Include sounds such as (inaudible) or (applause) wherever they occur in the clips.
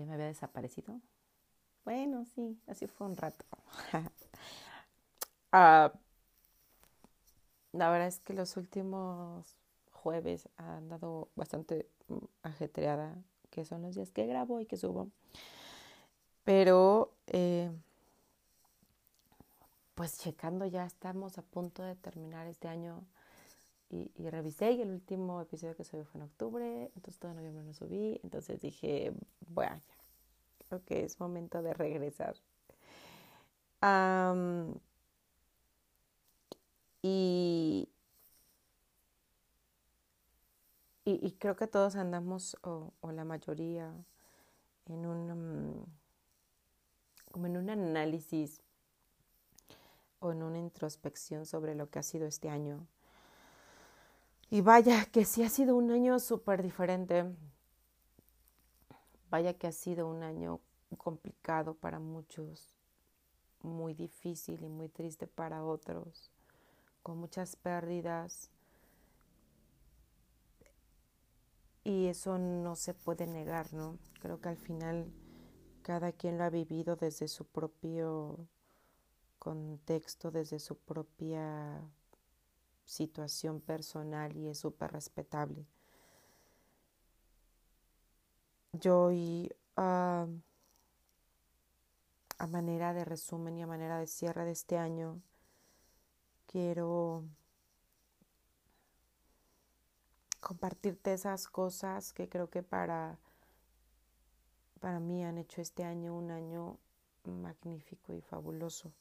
Que me había desaparecido? Bueno, sí, así fue un rato. (laughs) Ah, la verdad es que los últimos jueves ha andado bastante mm, ajetreada, que son los días que grabo y que subo. Pero, eh, pues checando, ya estamos a punto de terminar este año y, revisé y el último episodio que subí fue en octubre, entonces todo noviembre no subí, entonces dije, bueno, creo que es momento de regresar. y, y, creo que todos andamos, o, la mayoría, en un, mm, como en un análisis o en una introspección sobre lo que ha sido este año. Y vaya que sí ha sido un año súper diferente. Vaya que ha sido un año complicado para muchos, muy difícil y muy triste para otros, con muchas pérdidas. Y eso no se puede negar, ¿no? Creo que al final cada quien lo ha vivido desde su propio contexto, desde su propia situación personal y es súper respetable. Yo a manera de resumen y a manera de cierre de este año, quiero compartirte esas cosas que creo que para, para mí han hecho este año un año magnífico y fabuloso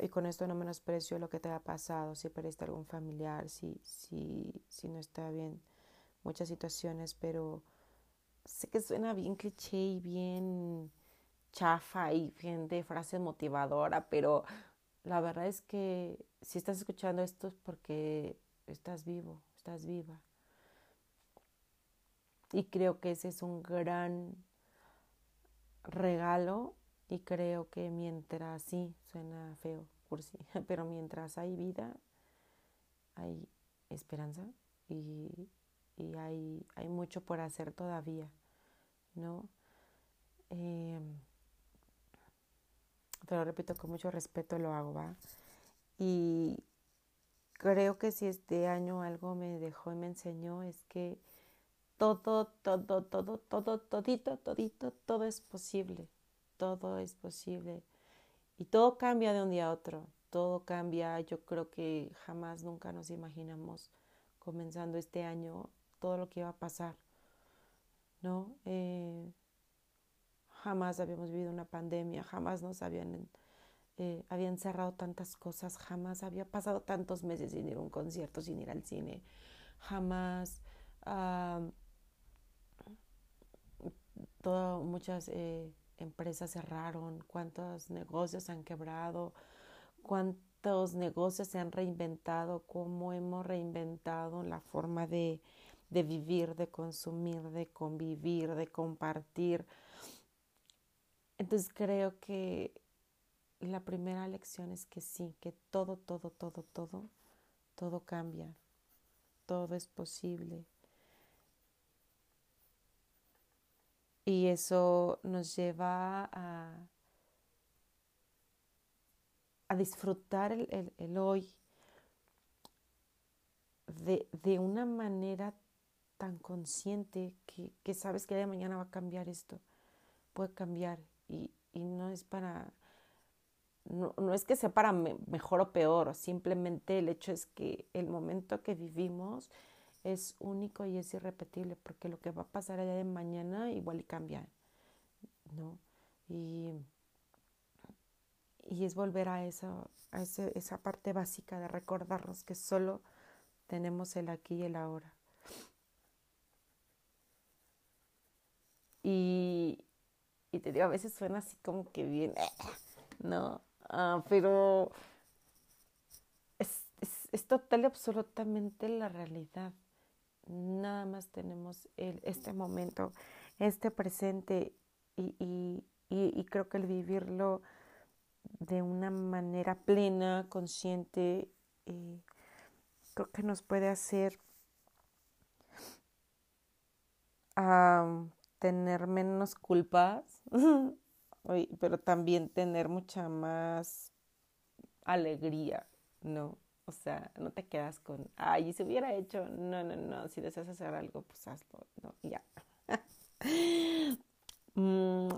y con esto no menosprecio lo que te ha pasado, si perdiste algún familiar, si, si, si no está bien, muchas situaciones, pero sé que suena bien cliché y bien chafa y bien de frase motivadora, pero la verdad es que si estás escuchando esto es porque estás vivo, estás viva. Y creo que ese es un gran regalo y creo que mientras, sí, suena feo, cursi, (laughs) pero mientras hay vida, hay esperanza y, hay, hay, mucho por hacer todavía, ¿no? Em, pero repito, con mucho respeto lo hago, ¿va? Y creo que si este año algo me dejó y me enseñó es que todo, todo, todo, todo, todito, todito, todo es posible todo es posible. Y todo cambia de un día a otro, todo cambia. Yo creo que jamás, nunca nos imaginamos comenzando este año todo lo que iba a pasar, ¿no? Eh, jamás habíamos vivido una pandemia, jamás nos habían, eh, habían cerrado tantas cosas, jamás había pasado tantos meses sin ir a un concierto, sin ir al cine, jamás, todo, muchas... Eh, empresas cerraron, cuántos negocios han quebrado, cuántos negocios se han reinventado, cómo hemos reinventado la forma de, de vivir, de consumir, de convivir, de compartir. Entonces creo que la primera lección es que sí, que todo, todo, todo, todo, todo cambia, todo es posible. Y eso nos lleva a, a disfrutar el, hoy de, de, una manera tan consciente que, que, sabes que de mañana va a cambiar esto, puede cambiar y, y no es para, no, no, es que sea para mejor o peor, simplemente el hecho es que el momento que vivimos es único y es irrepetible, porque lo que va a pasar allá de mañana igual y cambia, ¿no? Y, y es volver a, eso, a esa parte básica de recordarnos que solo tenemos el aquí y el ahora. Y, y te digo, a veces suena así como que bien, (laughs) ¿no? Ah, pero es, es, total y absolutamente la realidad. Nada más tenemos el, este momento, este presente y, y, y, creo que el vivirlo de una manera plena, consciente, eh, creo que nos puede hacer tener menos culpas, (laughs) pero también tener mucha más alegría, ¿no? O sea, no te quedas con, ay, si hubiera hecho, no, no, no, si deseas hacer algo, pues hazlo, ya. (laughs) Mm,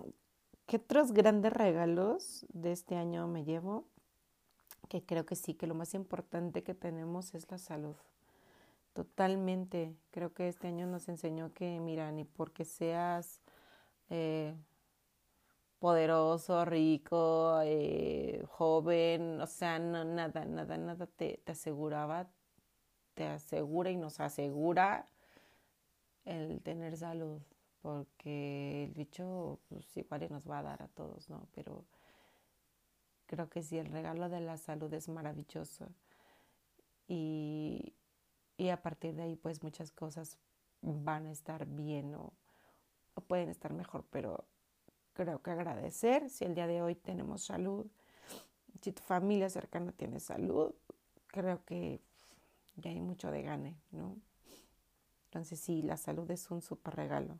¿Qué otros grandes regalos de este año me llevo? Que creo que sí, que lo más importante que tenemos es la salud. Totalmente. Creo que este año nos enseñó que, mira, ni porque seas eh, poderoso, rico, eh, joven, o sea, no, nada, nada, nada te, te aseguraba, te asegura y nos asegura el tener salud porque el bicho pues igual nos va a dar a todos, ¿no? Pero creo que sí, el regalo de la salud es maravilloso y, y a partir de ahí pues muchas cosas van a estar bien o, o pueden estar mejor, pero creo que agradecer si el día de hoy tenemos salud, si tu familia cercana tiene salud, creo que ya hay mucho de gane, ¿no? Entonces sí, la salud es un súper regalo.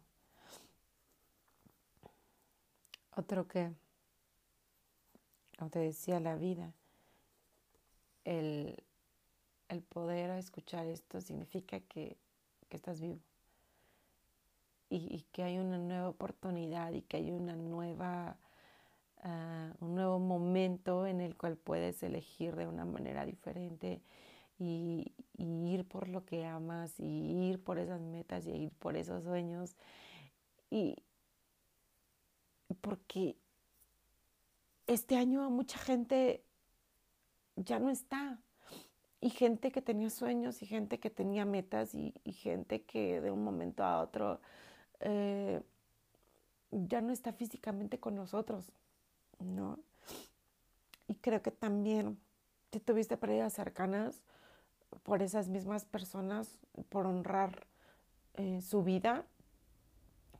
Otro que, como te decía, la vida, el, el poder escuchar esto significa que, que estás vivo y, que hay una nueva oportunidad y que hay una nueva, uh, un nuevo momento en el cual puedes elegir de una manera diferente y, y, ir por lo que amas y ir por esas metas y ir por esos sueños. Y, porque este año mucha gente ya no está. Y gente que tenía sueños y gente que tenía metas y, gente que de un momento a otro eh, ya no está físicamente con nosotros, ¿no? Y creo que también si tuviste pérdidas cercanas por esas mismas personas, por honrar eh, su vida,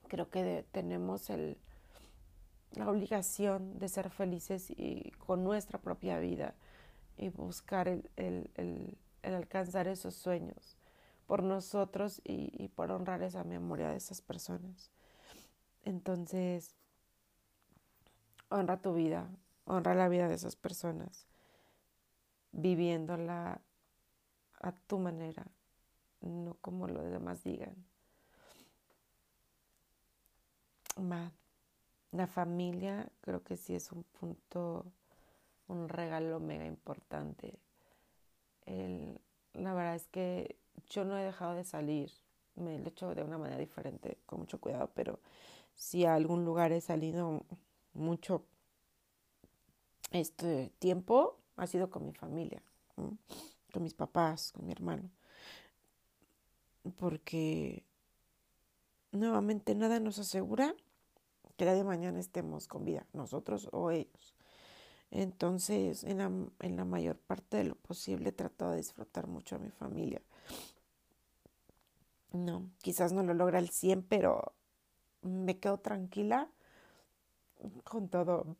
creo que tenemos el, la obligación de ser felices y con nuestra propia vida y buscar el, el, el, el alcanzar esos sueños por nosotros y, por honrar esa memoria de esas personas. Entonces, honra tu vida, honra la vida de esas personas, viviéndola a tu manera, no como los demás digan. Más la familia creo que sí es un punto, un regalo mega importante. El, la verdad es que yo no he dejado de salir, me lo he hecho de una manera diferente, con mucho cuidado, pero si a algún lugar he salido mucho este tiempo, ha sido con mi familia, con mis papás, con mi hermano, porque nuevamente nada nos asegura que día de mañana estemos con vida, nosotros o ellos. Entonces, en la, en la mayor parte de lo posible, he tratado de disfrutar mucho a mi familia. No, quizás no lo logra al 100, pero me quedo tranquila con todo,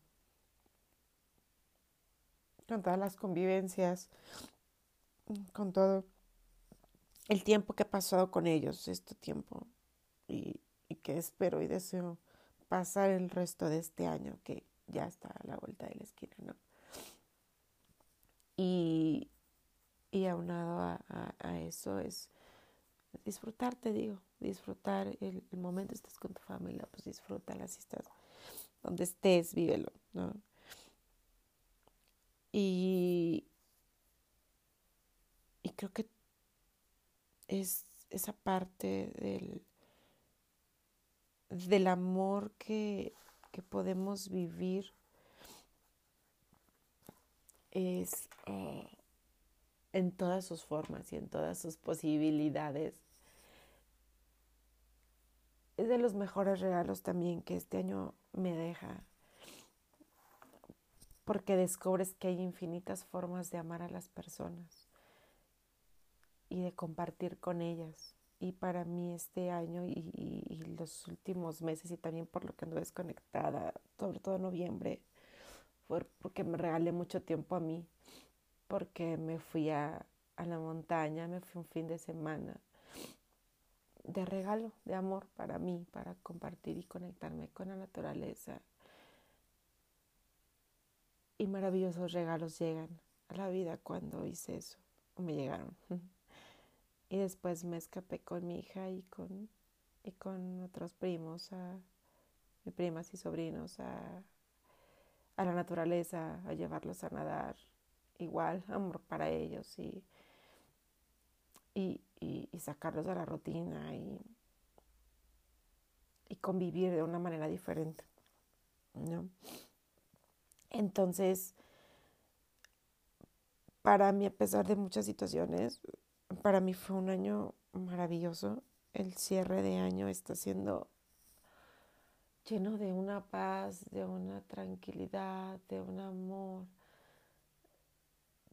con todas las convivencias, con todo el tiempo que he pasado con ellos, este tiempo, y, y que espero y deseo pasar el resto de este año que ya está a la vuelta de la esquina, ¿no? Y, y aunado a, a, eso es disfrutar, te digo, disfrutar el, el momento estés con tu familia, pues disfrútala si estás donde estés, vívelo, ¿no? Y, y creo que es esa parte del del amor que, que podemos vivir es uh, en todas sus formas y en todas sus posibilidades. Es de los mejores regalos también que este año me deja, porque descubres que hay infinitas formas de amar a las personas y de compartir con ellas. Y para mí este año y, los últimos meses y también por lo que ando desconectada, sobre todo en noviembre, fue porque me regalé mucho tiempo a mí, porque me fui a, a la montaña, me fui un fin de semana de regalo, de amor para mí, para compartir y conectarme con la naturaleza. Y maravillosos regalos llegan a la vida cuando hice eso, o me llegaron. (laughs) Y después me escapé con mi hija y con, y con otros primos, a, mis primas y sobrinos, a, a la naturaleza, a llevarlos a nadar. Igual, amor para ellos y, y, y, sacarlos de la rutina y, y convivir de una manera diferente. ¿no? Entonces, para mí, a pesar de muchas situaciones, para mí fue un año maravilloso. El cierre de año está siendo lleno de una paz, de una tranquilidad, de un amor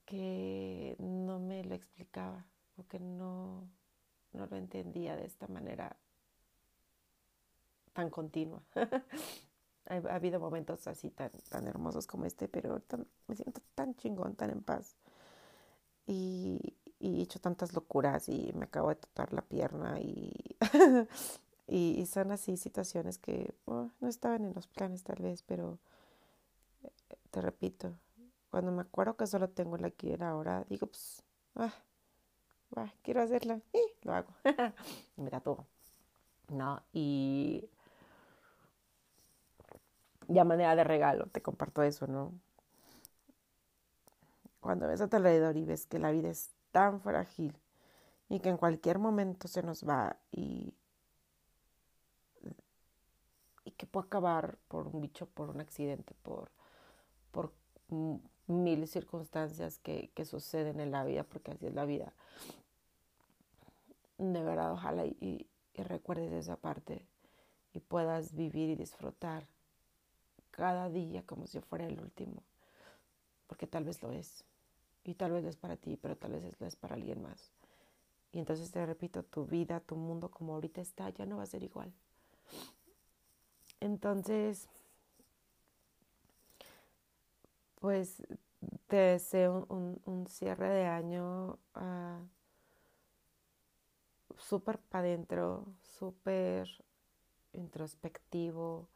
que no me lo explicaba o que no, no lo entendía de esta manera tan continua. (laughs) ha, habido momentos así tan, tan hermosos como este, pero me siento tan chingón, tan en paz. Y, y he hecho tantas locuras y me acabo de tocar la pierna (laughs) y, y, son así situaciones que oh, no estaban en los planes tal vez, pero eh, te repito, cuando me acuerdo que solo tengo la aquí ahora, digo, pues, ah, quiero hacerla, y lo hago. (laughs) me todo. ¿No? Y ya manera de regalo, te comparto eso, ¿no? Cuando ves a tu alrededor y ves que la vida es tan frágil y que en cualquier momento se nos va y, que puede acabar por un bicho, por un accidente, por, por mil circunstancias que, que suceden en la vida, porque así es la vida. De verdad, ojalá y, y recuerdes esa parte y puedas vivir y disfrutar cada día como si fuera el último, porque tal vez lo es. Y tal vez es para ti, pero tal vez es para alguien más. Y entonces te repito, tu vida, tu mundo como ahorita está, ya no va a ser igual. Entonces, pues te deseo un, cierre de año uh, súper para adentro, súper introspectivo.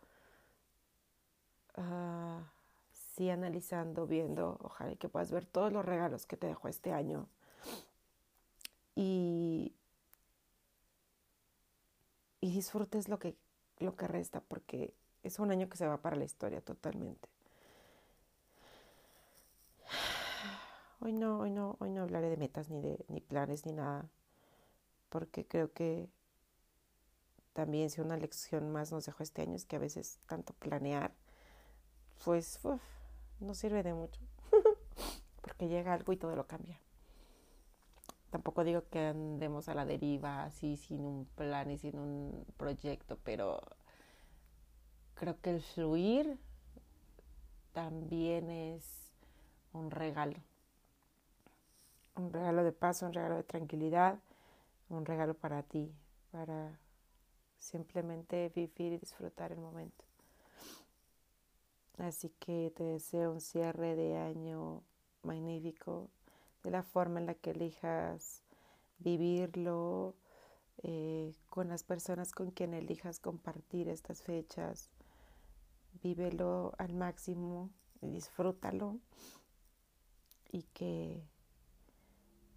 Uh, sí analizando, viendo, ojalá que puedas ver todos los regalos que te dejó este año. Y, y disfrutes lo que, lo que resta, porque es un año que se va para la historia totalmente. Hoy no, hoy no, hoy no hablaré de metas ni de ni planes ni nada, porque creo que también si una lección más nos dejó este año es que a veces tanto planear, pues no sirve de mucho, (laughs) porque llega algo y todo lo cambia. Tampoco digo que andemos a la deriva así sin un plan y sin un proyecto, pero creo que el fluir también es un regalo. Un regalo de paz, un regalo de tranquilidad, un regalo para ti, para simplemente vivir y disfrutar el momento. Así que te deseo un cierre de año magnífico, de la forma en la que elijas vivirlo, eh, con las personas con quien elijas compartir estas fechas. Vívelo al máximo disfrútalo y que,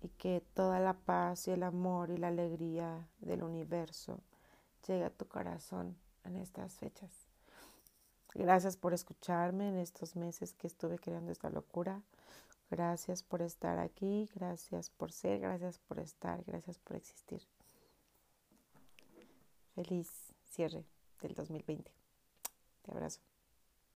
y que toda la paz y el amor y la alegría del universo llegue a tu corazón en estas fechas. Gracias por escucharme en estos meses que estuve creando esta locura. Gracias por estar aquí, gracias por ser, gracias por estar, gracias por existir. Feliz cierre del 2020. Te abrazo.